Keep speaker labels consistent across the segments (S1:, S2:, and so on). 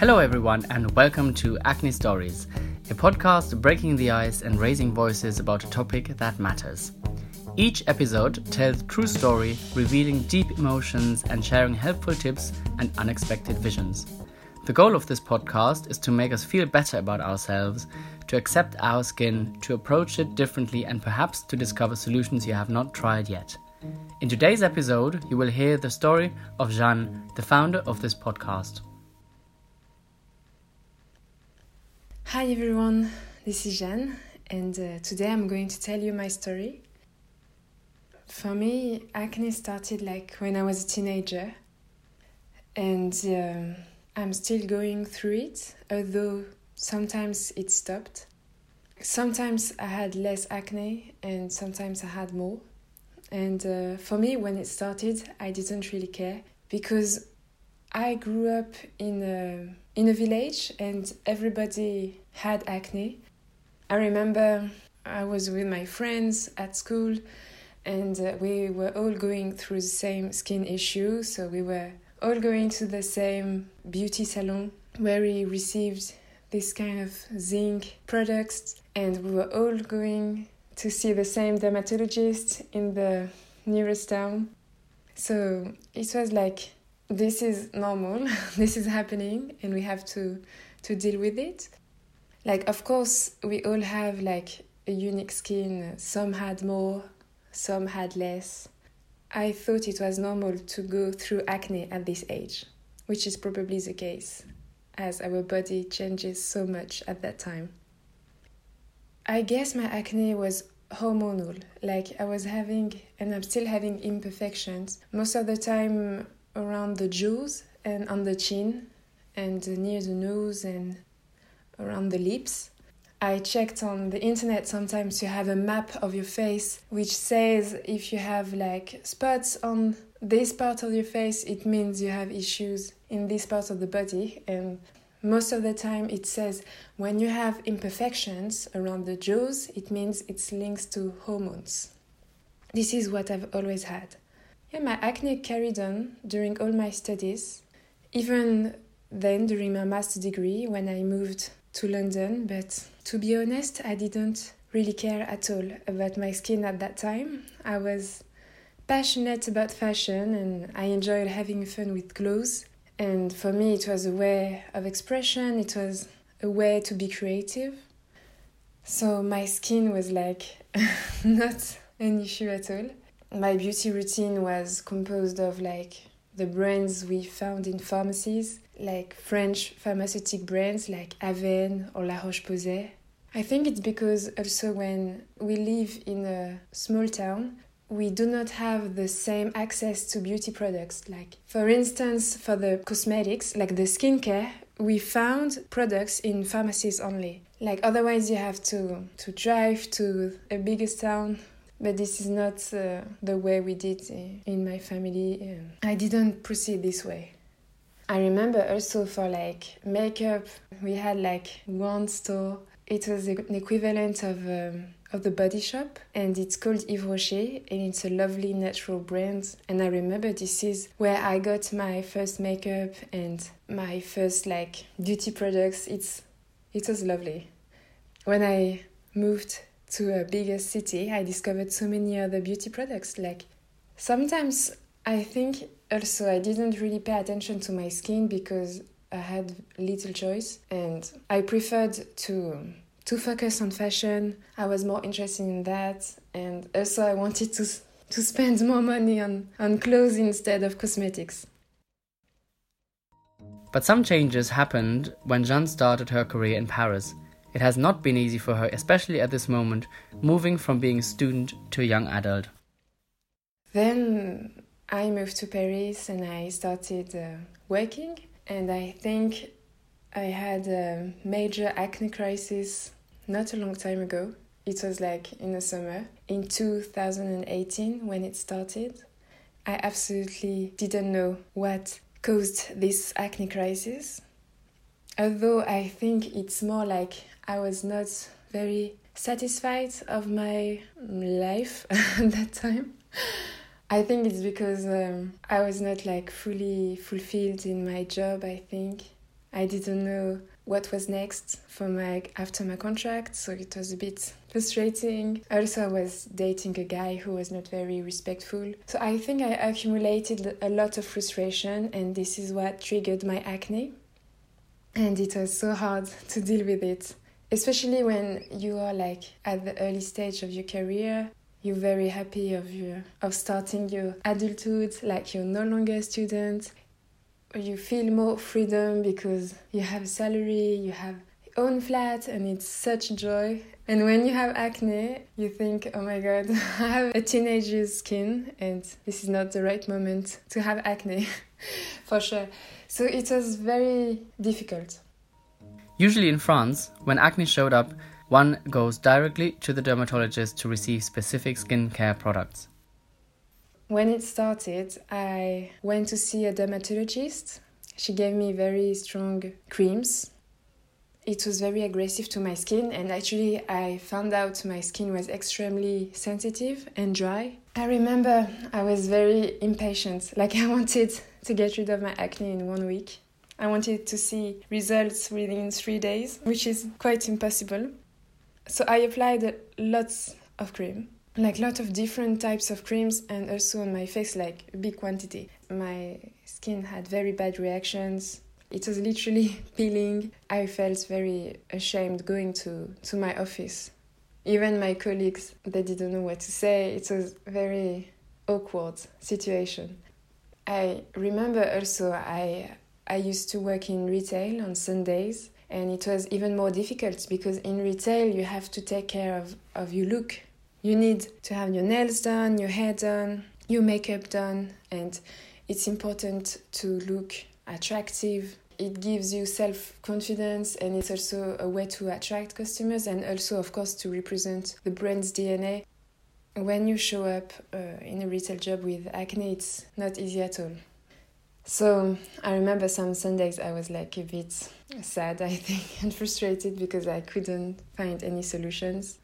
S1: Hello, everyone, and welcome to Acne Stories, a podcast breaking the ice and raising voices about a topic that matters. Each episode tells a true story, revealing deep emotions and sharing helpful tips and unexpected visions. The goal of this podcast is to make us feel better about ourselves, to accept our skin, to approach it differently, and perhaps to discover solutions you have not tried yet. In today's episode, you will hear the story of Jeanne, the founder of this podcast.
S2: Hi everyone, this is Jeanne, and uh, today I'm going to tell you my story. For me, acne started like when I was a teenager, and um, I'm still going through it, although sometimes it stopped. Sometimes I had less acne, and sometimes I had more. And uh, for me, when it started, I didn't really care because I grew up in a in a village and everybody had acne. I remember I was with my friends at school and uh, we were all going through the same skin issue, so we were all going to the same beauty salon where we received this kind of zinc products and we were all going to see the same dermatologist in the nearest town. So it was like this is normal this is happening and we have to to deal with it. Like of course we all have like a unique skin. Some had more some had less. I thought it was normal to go through acne at this age which is probably the case as our body changes so much at that time. I guess my acne was hormonal. Like i was having and i'm still having imperfections. Most of the time around the jaws and on the chin and near the nose and around the lips. I checked on the internet sometimes you have a map of your face which says if you have like spots on this part of your face it means you have issues in this part of the body and most of the time it says when you have imperfections around the jaws it means it's linked to hormones. This is what I've always had. Yeah, my acne carried on during all my studies, even then during my master's degree when I moved to London. But to be honest, I didn't really care at all about my skin at that time. I was passionate about fashion and I enjoyed having fun with clothes. And for me, it was a way of expression, it was a way to be creative. So my skin was like not an issue at all my beauty routine was composed of like the brands we found in pharmacies, like French pharmaceutic brands like Avène or La Roche-Posay. I think it's because also when we live in a small town, we do not have the same access to beauty products. Like, for instance, for the cosmetics, like the skincare, we found products in pharmacies only. Like, otherwise, you have to, to drive to a bigger town but this is not uh, the way we did in my family. I didn't proceed this way. I remember also for like makeup, we had like one store. It was an equivalent of um, of the Body Shop, and it's called Yves Rocher, and it's a lovely natural brand. And I remember this is where I got my first makeup and my first like beauty products. It's it was lovely. When I moved to a bigger city, I discovered so many other beauty products. Like sometimes I think also I didn't really pay attention to my skin because I had little choice and I preferred to to focus on fashion. I was more interested in that and also I wanted to to spend more money on, on clothes instead of cosmetics.
S1: But some changes happened when Jeanne started her career in Paris. It has not been easy for her, especially at this moment, moving from being a student to a young adult.
S2: Then I moved to Paris and I started uh, working, and I think I had a major acne crisis not a long time ago. It was like in the summer in 2018 when it started. I absolutely didn't know what caused this acne crisis. Although I think it's more like I was not very satisfied of my life at that time. I think it's because um, I was not like fully fulfilled in my job. I think I didn't know what was next for my after my contract, so it was a bit frustrating. Also, I was dating a guy who was not very respectful. So I think I accumulated a lot of frustration, and this is what triggered my acne. And it was so hard to deal with it, especially when you are like at the early stage of your career. You're very happy of your of starting your adulthood, like you're no longer a student. You feel more freedom because you have a salary, you have own flat and it's such joy. And when you have acne, you think, oh my god, I have a teenager's skin and this is not the right moment to have acne, for sure. So it was very difficult.
S1: Usually in France, when acne showed up, one goes directly to the dermatologist to receive specific skincare products.
S2: When it started, I went to see a dermatologist. She gave me very strong creams it was very aggressive to my skin and actually i found out my skin was extremely sensitive and dry i remember i was very impatient like i wanted to get rid of my acne in one week i wanted to see results within three days which is quite impossible so i applied lots of cream like lots of different types of creams and also on my face like a big quantity my skin had very bad reactions it was literally peeling. I felt very ashamed going to, to my office. Even my colleagues, they didn't know what to say. It was very awkward situation. I remember also I I used to work in retail on Sundays and it was even more difficult because in retail you have to take care of, of your look. You need to have your nails done, your hair done, your makeup done, and it's important to look attractive. It gives you self confidence and it's also a way to attract customers and also, of course, to represent the brand's DNA. When you show up uh, in a retail job with acne, it's not easy at all. So I remember some Sundays I was like a bit sad, I think, and frustrated because I couldn't find any solutions.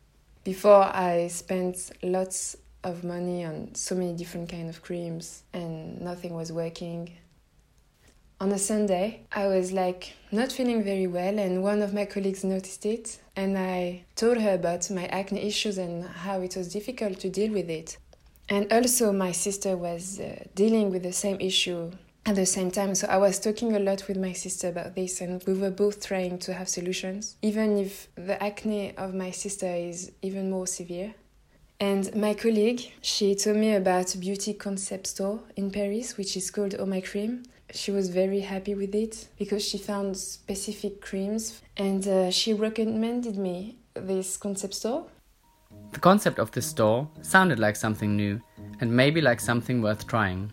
S2: Before I spent lots of money on so many different kind of creams and nothing was working on a Sunday, I was like not feeling very well, and one of my colleagues noticed it. And I told her about my acne issues and how it was difficult to deal with it. And also, my sister was uh, dealing with the same issue at the same time. So I was talking a lot with my sister about this, and we were both trying to have solutions, even if the acne of my sister is even more severe. And my colleague, she told me about a beauty concept store in Paris, which is called Oh My Cream she was very happy with it because she found specific creams and uh, she recommended me this concept store.
S1: The concept of this store sounded like something new and maybe like something worth trying.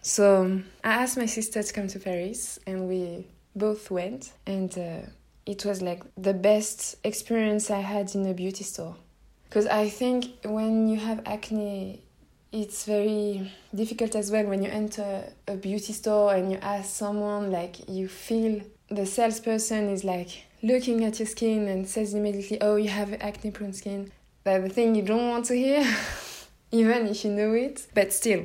S2: So I asked my sister to come to Paris and we both went and uh, it was like the best experience I had in a beauty store. Because I think when you have acne it's very difficult as well when you enter a beauty store and you ask someone like you feel the salesperson is like looking at your skin and says immediately oh you have acne prone skin. That's the thing you don't want to hear even if you know it but still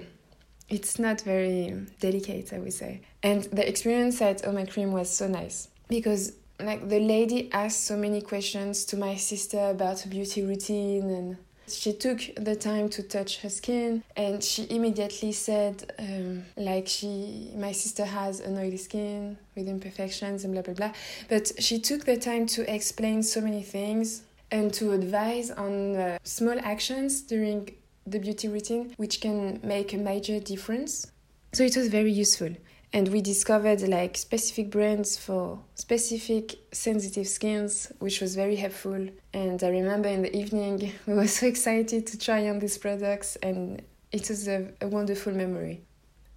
S2: it's not very delicate i would say. And the experience at oh my cream was so nice because like the lady asked so many questions to my sister about beauty routine and she took the time to touch her skin and she immediately said, um, like, she, my sister has an oily skin with imperfections and blah blah blah. But she took the time to explain so many things and to advise on uh, small actions during the beauty routine which can make a major difference. So it was very useful and we discovered like specific brands for specific sensitive skins which was very helpful. And i remember in the evening we were so excited to try on these products and it was a, a wonderful memory.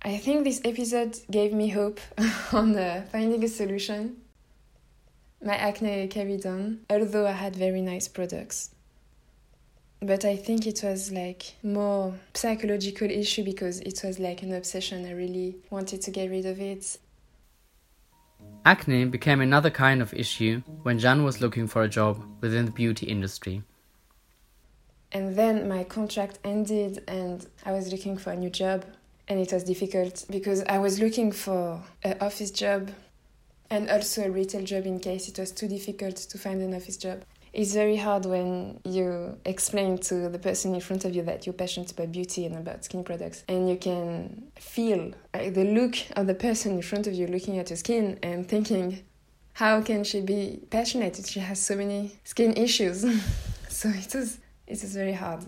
S2: I think this episode gave me hope on uh, finding a solution. My acne carried on although i had very nice products but I think it was like more psychological issue because it was like an obsession. I really wanted to get rid of it.
S1: Acne became another kind of issue when Jeanne was looking for a job within the beauty industry.
S2: And then my contract ended and I was looking for a new job and it was difficult because I was looking for an office job and also a retail job in case it was too difficult to find an office job. It's very hard when you explain to the person in front of you that you're passionate about beauty and about skin products, and you can feel like, the look of the person in front of you looking at your skin and thinking, how can she be passionate if she has so many skin issues? so it was it is very hard.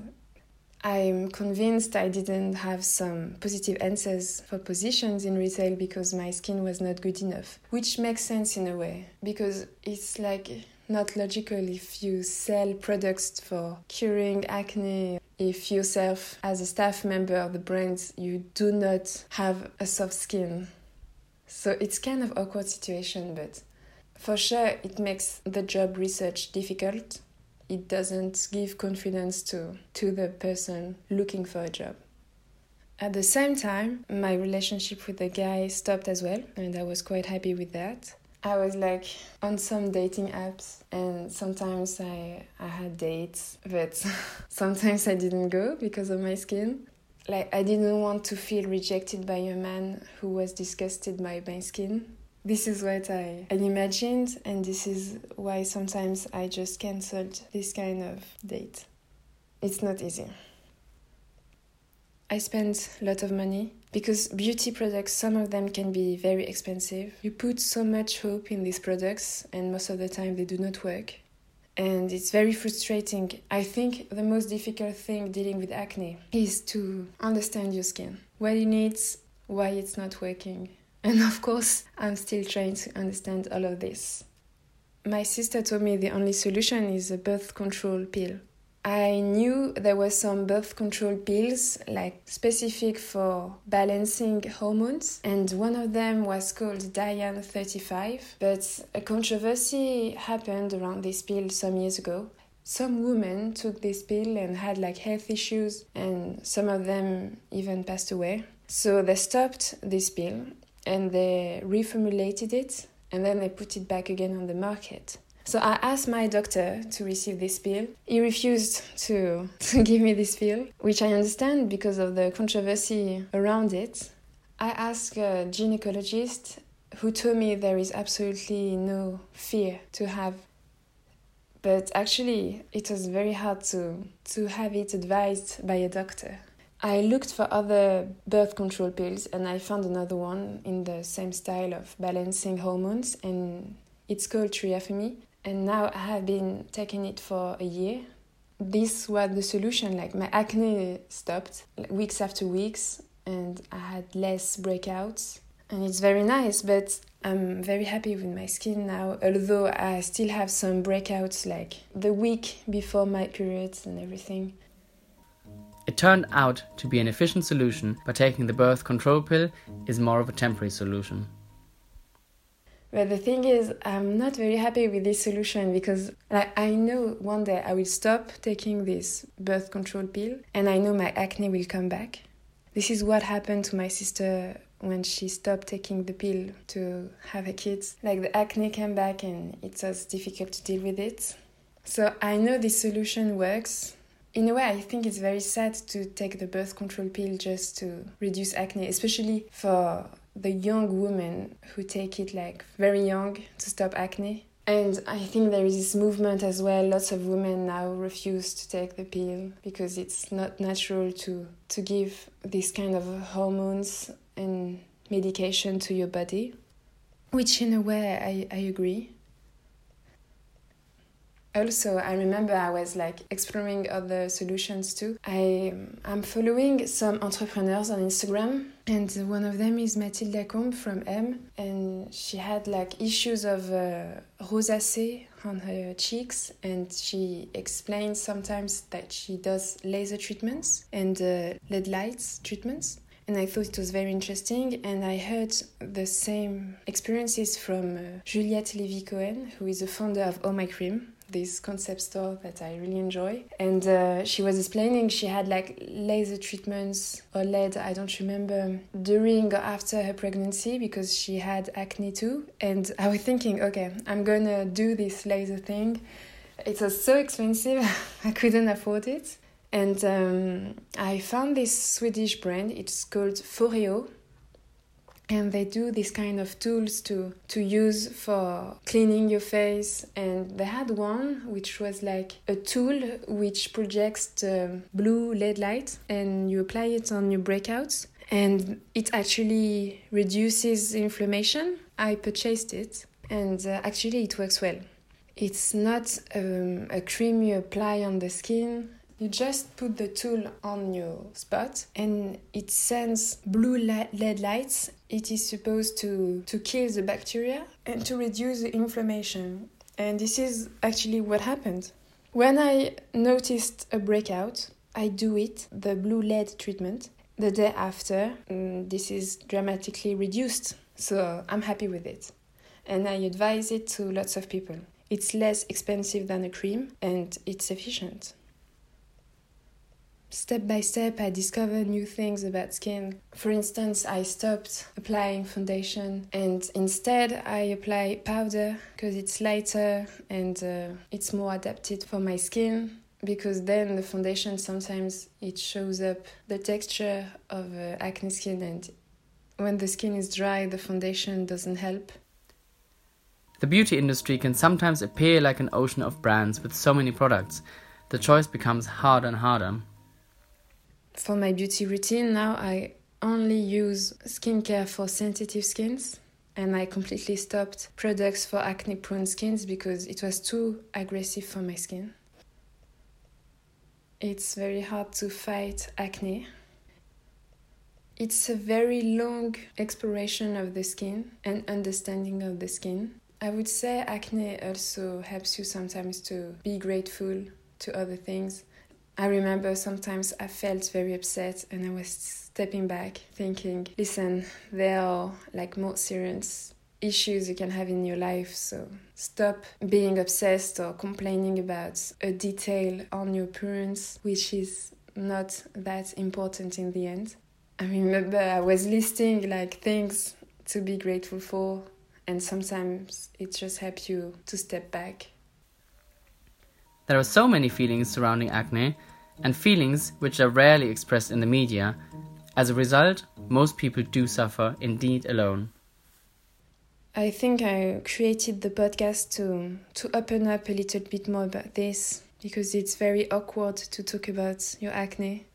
S2: I'm convinced I didn't have some positive answers for positions in retail because my skin was not good enough, which makes sense in a way because it's like not logical if you sell products for curing acne if yourself as a staff member of the brand you do not have a soft skin so it's kind of awkward situation but for sure it makes the job research difficult it doesn't give confidence to, to the person looking for a job. At the same time, my relationship with the guy stopped as well, and I was quite happy with that. I was like on some dating apps, and sometimes I, I had dates, but sometimes I didn't go because of my skin. Like, I didn't want to feel rejected by a man who was disgusted by my skin this is what I, I imagined, and this is why sometimes I just cancelled this kind of date. It's not easy. I spent a lot of money because beauty products, some of them can be very expensive. You put so much hope in these products, and most of the time they do not work. And it's very frustrating. I think the most difficult thing dealing with acne is to understand your skin, what it needs, why it's not working, and of course, I'm still trying to understand all of this. My sister told me the only solution is a birth control pill. I knew there were some birth control pills, like specific for balancing hormones, and one of them was called Diane 35. But a controversy happened around this pill some years ago. Some women took this pill and had like health issues, and some of them even passed away. So they stopped this pill and they reformulated it and then they put it back again on the market. So I asked my doctor to receive this pill. He refused to, to give me this pill, which I understand because of the controversy around it. I asked a gynecologist who told me there is absolutely no fear to have but actually it was very hard to to have it advised by a doctor I looked for other birth control pills and I found another one in the same style of balancing hormones and it's called Triafemi and now I have been taking it for a year. This was the solution like my acne stopped like, weeks after weeks and I had less breakouts and it's very nice but I'm very happy with my skin now although I still have some breakouts like the week before my periods and everything.
S1: It turned out to be an efficient solution, but taking the birth control pill is more of a temporary solution.
S2: But the thing is, I'm not very happy with this solution because like, I know one day I will stop taking this birth control pill and I know my acne will come back. This is what happened to my sister when she stopped taking the pill to have her kids. Like the acne came back and it was difficult to deal with it. So I know this solution works in a way, I think it's very sad to take the birth control pill just to reduce acne, especially for the young women who take it like very young to stop acne. And I think there is this movement as well. Lots of women now refuse to take the pill because it's not natural to, to give this kind of hormones and medication to your body, which in a way I, I agree. Also, I remember I was like exploring other solutions too. I am following some entrepreneurs on Instagram, and one of them is Mathilde Lacombe from Aime, and she had like issues of uh, rosacea on her cheeks, and she explains sometimes that she does laser treatments and uh, LED lights treatments and I thought it was very interesting. And I heard the same experiences from uh, Juliette Levy Cohen, who is the founder of Oh My Cream, this concept store that I really enjoy. And uh, she was explaining she had like laser treatments or LED, I don't remember, during or after her pregnancy because she had acne too. And I was thinking, okay, I'm gonna do this laser thing. It was so expensive, I couldn't afford it. And um, I found this Swedish brand, it's called Foreo and they do this kind of tools to to use for cleaning your face. And they had one which was like a tool which projects blue led light and you apply it on your breakouts. And it actually reduces inflammation. I purchased it and uh, actually it works well. It's not um, a cream you apply on the skin you just put the tool on your spot and it sends blue LED lights. It is supposed to, to kill the bacteria and to reduce the inflammation. And this is actually what happened. When I noticed a breakout, I do it, the blue LED treatment. The day after, this is dramatically reduced. So I'm happy with it. And I advise it to lots of people. It's less expensive than a cream and it's efficient step by step, I discovered new things about skin. For instance, I stopped applying foundation and instead I apply powder because it's lighter and uh, it's more adapted for my skin. Because then the foundation sometimes it shows up the texture of uh, acne skin, and when the skin is dry, the foundation doesn't help.
S1: The beauty industry can sometimes appear like an ocean of brands with so many products. The choice becomes harder and harder
S2: for my beauty routine now I only use skincare for sensitive skins and I completely stopped products for acne prone skins because it was too aggressive for my skin. It's very hard to fight acne. It's a very long exploration of the skin and understanding of the skin. I would say acne also helps you sometimes to be grateful to other things I remember sometimes I felt very upset and I was stepping back thinking, listen, there are like more serious issues you can have in your life, so stop being obsessed or complaining about a detail on your appearance, which is not that important in the end. I remember I was listing like things to be grateful for, and sometimes it just helps you to step back
S1: there are so many feelings surrounding acne, and feelings which are rarely expressed in the media. As a result, most people do suffer indeed alone.
S2: I think I created the podcast to to open up a little bit more about this because it's very awkward to talk about your acne.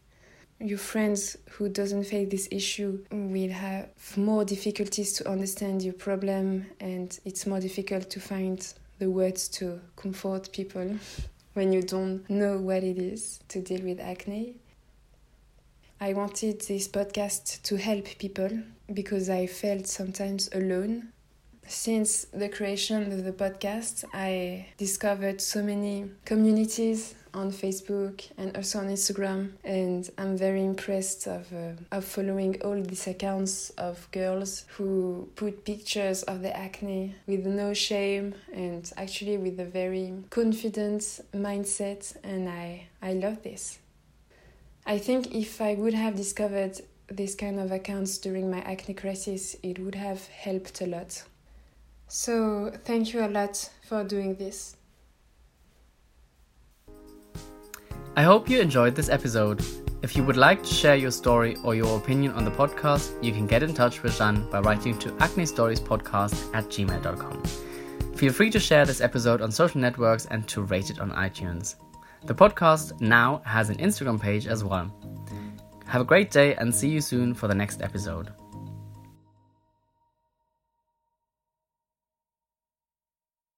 S2: Your friends who doesn't face this issue will have more difficulties to understand your problem and it's more difficult to find the words to comfort people. When you don't know what it is to deal with acne. I wanted this podcast to help people because I felt sometimes alone. Since the creation of the podcast, I discovered so many communities on Facebook and also on Instagram. And I'm very impressed of, uh, of following all these accounts of girls who put pictures of the acne with no shame and actually with a very confident mindset. And I, I love this. I think if I would have discovered this kind of accounts during my acne crisis, it would have helped a lot. So, thank you a lot for doing this.
S1: I hope you enjoyed this episode. If you would like to share your story or your opinion on the podcast, you can get in touch with Jeanne by writing to acnestoriespodcast at gmail.com. Feel free to share this episode on social networks and to rate it on iTunes. The podcast now has an Instagram page as well. Have a great day and see you soon for the next episode.